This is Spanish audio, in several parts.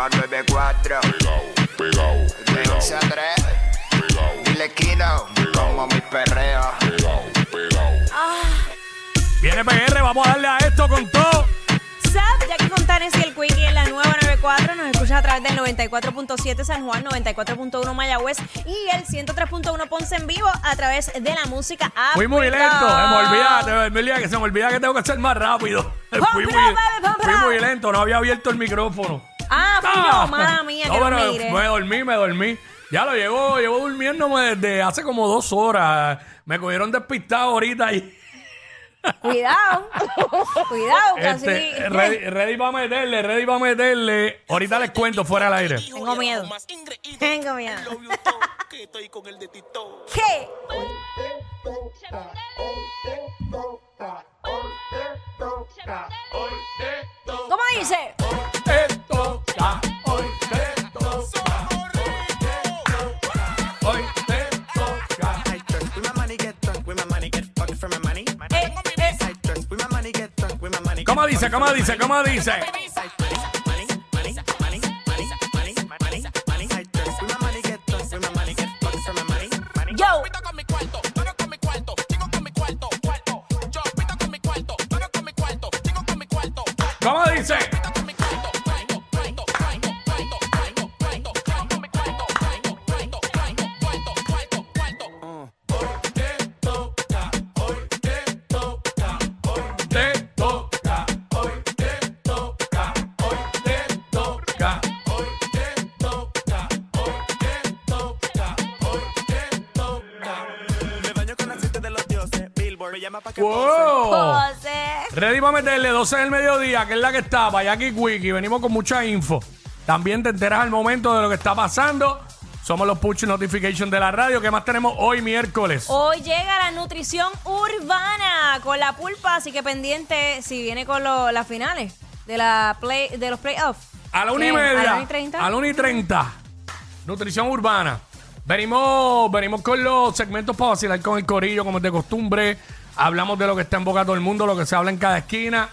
nueva 94. Pegao, pegao, De pegao, 11 a 3. pegao, Dile Kino, como mi perreo. pegao, pegao. Viene PR, vamos a darle a esto con todo. Sup, Jackie Fontanes y el Quickie en la nueva 94. Nos escuchas a través del 94.7 San Juan, 94.1 Mayagüez y el 103.1 Ponce en vivo a través de la música app. Fui muy lento, se me olvida, se me olvida que se me olvida que tengo que ser más rápido. Fui muy, fui muy lento, no había abierto el micrófono. Ah, fui yo, mala mía, No, que no pero me dormí, me dormí. Ya lo llevo, llevo durmiéndome desde hace como dos horas. Me cogieron despistado ahorita y Cuidado, cuidado, casi. este, ready, ready para meterle, ready para meterle. Ahorita les cuento fuera del aire. Tengo miedo. Tengo miedo. ¿Qué? ¿Cómo dice? ¿Cómo dice? ¿Cómo dice? ¿Cómo dice? Money, money, money, llama pa' que pose. ¡Wow! José. Ready para meterle 12 del mediodía, que es la que está, para aquí Wiki. Venimos con mucha info. También te enteras al momento de lo que está pasando. Somos los push notification de la radio. ¿Qué más tenemos hoy miércoles? Hoy llega la nutrición urbana con la pulpa, así que pendiente si viene con lo- las finales de la play de los playoffs. A la una y ¿Qué? media. A la una y treinta. A la una y treinta. Nutrición urbana. Venimos, venimos con los segmentos para vacilar con el corillo, como es de costumbre. Hablamos de lo que está en boca todo el mundo, lo que se habla en cada esquina.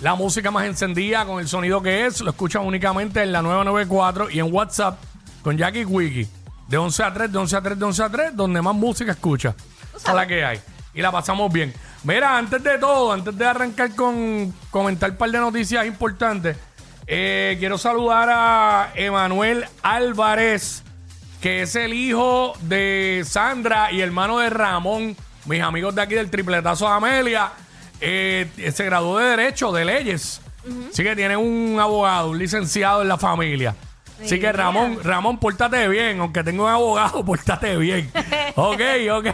La música más encendida con el sonido que es. Lo escuchan únicamente en la 994 y en WhatsApp con Jackie Wiki. De 11 a 3, de 11 a 3, de 11 a 3, donde más música escucha. Es la que hay. Y la pasamos bien. Mira, antes de todo, antes de arrancar con comentar un par de noticias importantes, eh, quiero saludar a Emanuel Álvarez, que es el hijo de Sandra y hermano de Ramón, mis amigos de aquí del Tripletazo de Amelia. Eh, se graduó de Derecho, de Leyes. Así que tiene un abogado, un licenciado en la familia. Así que Mira. Ramón, Ramón, pórtate bien, aunque tenga un abogado, pórtate bien. ok, ok.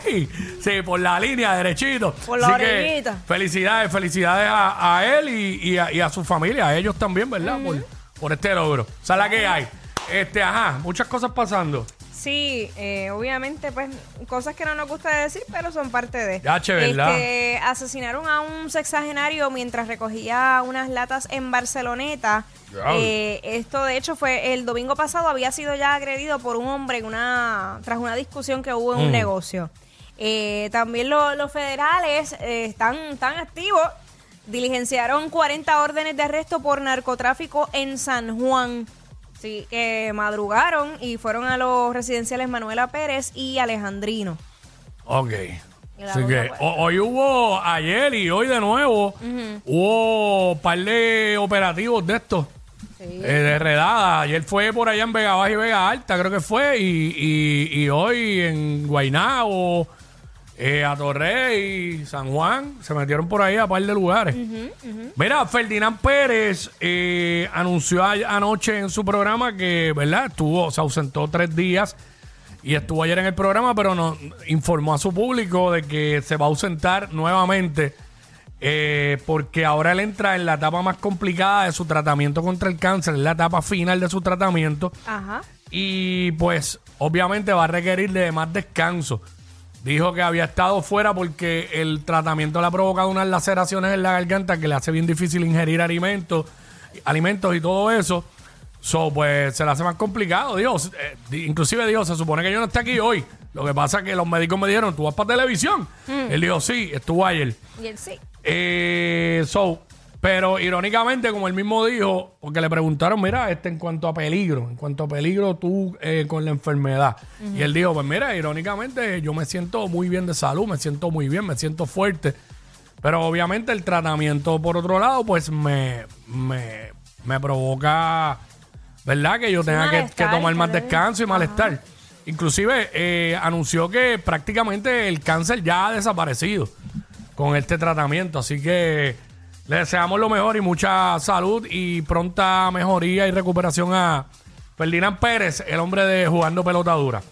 Sí, por la línea, derechito. Por la Así que orillita. felicidades, felicidades a, a él y, y a, y a su familia, a ellos también, ¿verdad? por, por este logro. O sea, la que hay. Este, ajá, muchas cosas pasando. Sí, eh, obviamente, pues, cosas que no nos gusta decir, pero son parte de. Ya, che, ¿verdad? Este, asesinaron a un sexagenario mientras recogía unas latas en Barceloneta. Eh, esto, de hecho, fue el domingo pasado, había sido ya agredido por un hombre en una, tras una discusión que hubo en un Mm. negocio. Eh, también lo- los federales eh, están, están activos. Diligenciaron 40 órdenes de arresto por narcotráfico en San Juan. Sí, que madrugaron y fueron a los residenciales Manuela Pérez y Alejandrino. Ok. Así que ho- hoy hubo, ayer y hoy de nuevo, hubo un par de operativos de estos. eh, de redada. Ayer fue por allá en Vega Baja y Vega Alta, creo que fue. Y, y- y hoy en Guaynabo, eh, a Torrey, San Juan, se metieron por ahí a par de lugares. Mira, Ferdinand Pérez eh, anunció anoche en su programa que, ¿verdad? Estuvo, se ausentó tres días y estuvo ayer en el programa, pero no informó a su público de que se va a ausentar nuevamente eh, porque ahora él entra en la etapa más complicada de su tratamiento contra el cáncer, en la etapa final de su tratamiento Ajá. y pues obviamente va a requerir de más descanso. Dijo que había estado fuera porque el tratamiento le ha provocado unas laceraciones en la garganta que le hace bien difícil ingerir alimentos, alimentos y todo eso. So, pues se le hace más complicado. Dios, eh, inclusive dijo, se supone que yo no esté aquí hoy. Lo que pasa es que los médicos me dijeron, ¿tú vas para televisión? Él dijo, sí, estuvo ayer. Y él sí. Eh, so, Pero irónicamente, como él mismo dijo, porque le preguntaron, mira, este en cuanto a peligro, en cuanto a peligro tú eh, con la enfermedad. Y él dijo, pues mira, irónicamente yo me siento muy bien de salud, me siento muy bien, me siento fuerte. Pero obviamente el tratamiento, por otro lado, pues me, me, me provoca, ¿verdad? Que yo tenga que, tomar más descanso y malestar. Inclusive eh, anunció que prácticamente el cáncer ya ha desaparecido con este tratamiento. Así que le deseamos lo mejor y mucha salud y pronta mejoría y recuperación a Ferdinand Pérez, el hombre de jugando pelota dura.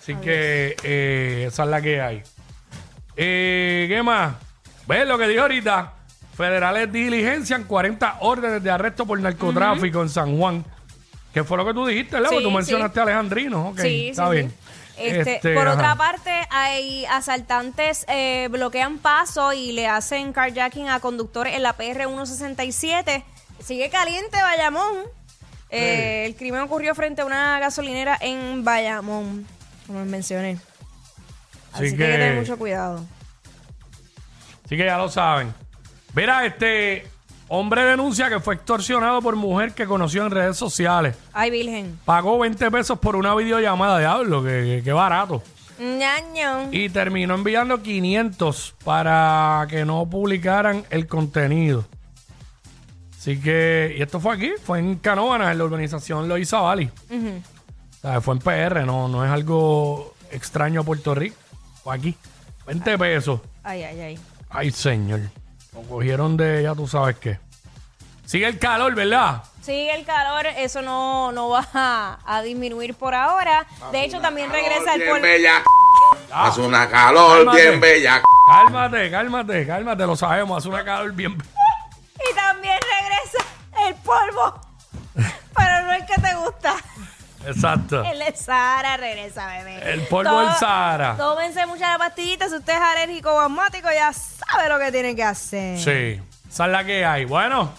Así que eh, esa es la que hay. Eh, ¿Qué más? ¿Ves lo que dijo ahorita? Federales diligencian 40 órdenes de arresto por narcotráfico en San Juan. Que fue lo que tú dijiste, ¿verdad? Sí, Porque tú sí. mencionaste a Alejandrino. Ok, Sí, está sí, bien. Este, Este, por ajá. otra parte, hay asaltantes eh, bloquean paso y le hacen carjacking a conductores en la PR 167. Sigue caliente Bayamón. Eh, El crimen ocurrió frente a una gasolinera en Bayamón, como les mencioné. Así Así que hay que tener que- mucho cuidado. Así que ya lo saben. Mira, este hombre denuncia que fue extorsionado por mujer que conoció en redes sociales. Ay, Virgen. Pagó 20 pesos por una videollamada, diablo, que, que, barato. Ñaño. Y terminó enviando 500 para que no publicaran el contenido. Así que, y esto fue aquí, fue en Canóvanas, en la urbanización Loiza Valley. O sea, fue en PR, no, no es algo extraño a Puerto Rico. Fue aquí. 20 pesos. Ay, ay, ay. Ay, señor. Lo cogieron de ya tú sabes qué. Sigue el calor, ¿verdad? Sigue el calor, eso no, no va a, a disminuir por ahora. De hecho, también regresa el bien polvo. bella. Hace una calor Cálmate. bien bella. Cálmate, cálmate, cálmate, lo sabemos. Hace una calor bien. Y también regresa el polvo. Exacto. El de Sahara regresa, bebé. El polvo del Sahara. Tómense mucha la pastillita. Si usted es alérgico o asmático, ya sabe lo que tiene que hacer. Sí. Esa es la que hay. Bueno,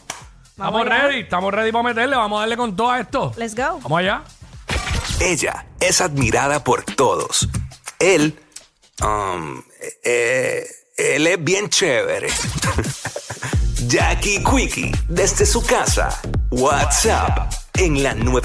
Vamos estamos allá. ready. Estamos ready para meterle. Vamos a darle con todo esto. Let's go. Vamos allá. Ella es admirada por todos. Él, um, eh, él es bien chévere. Jackie Quickie, desde su casa. WhatsApp en la 9.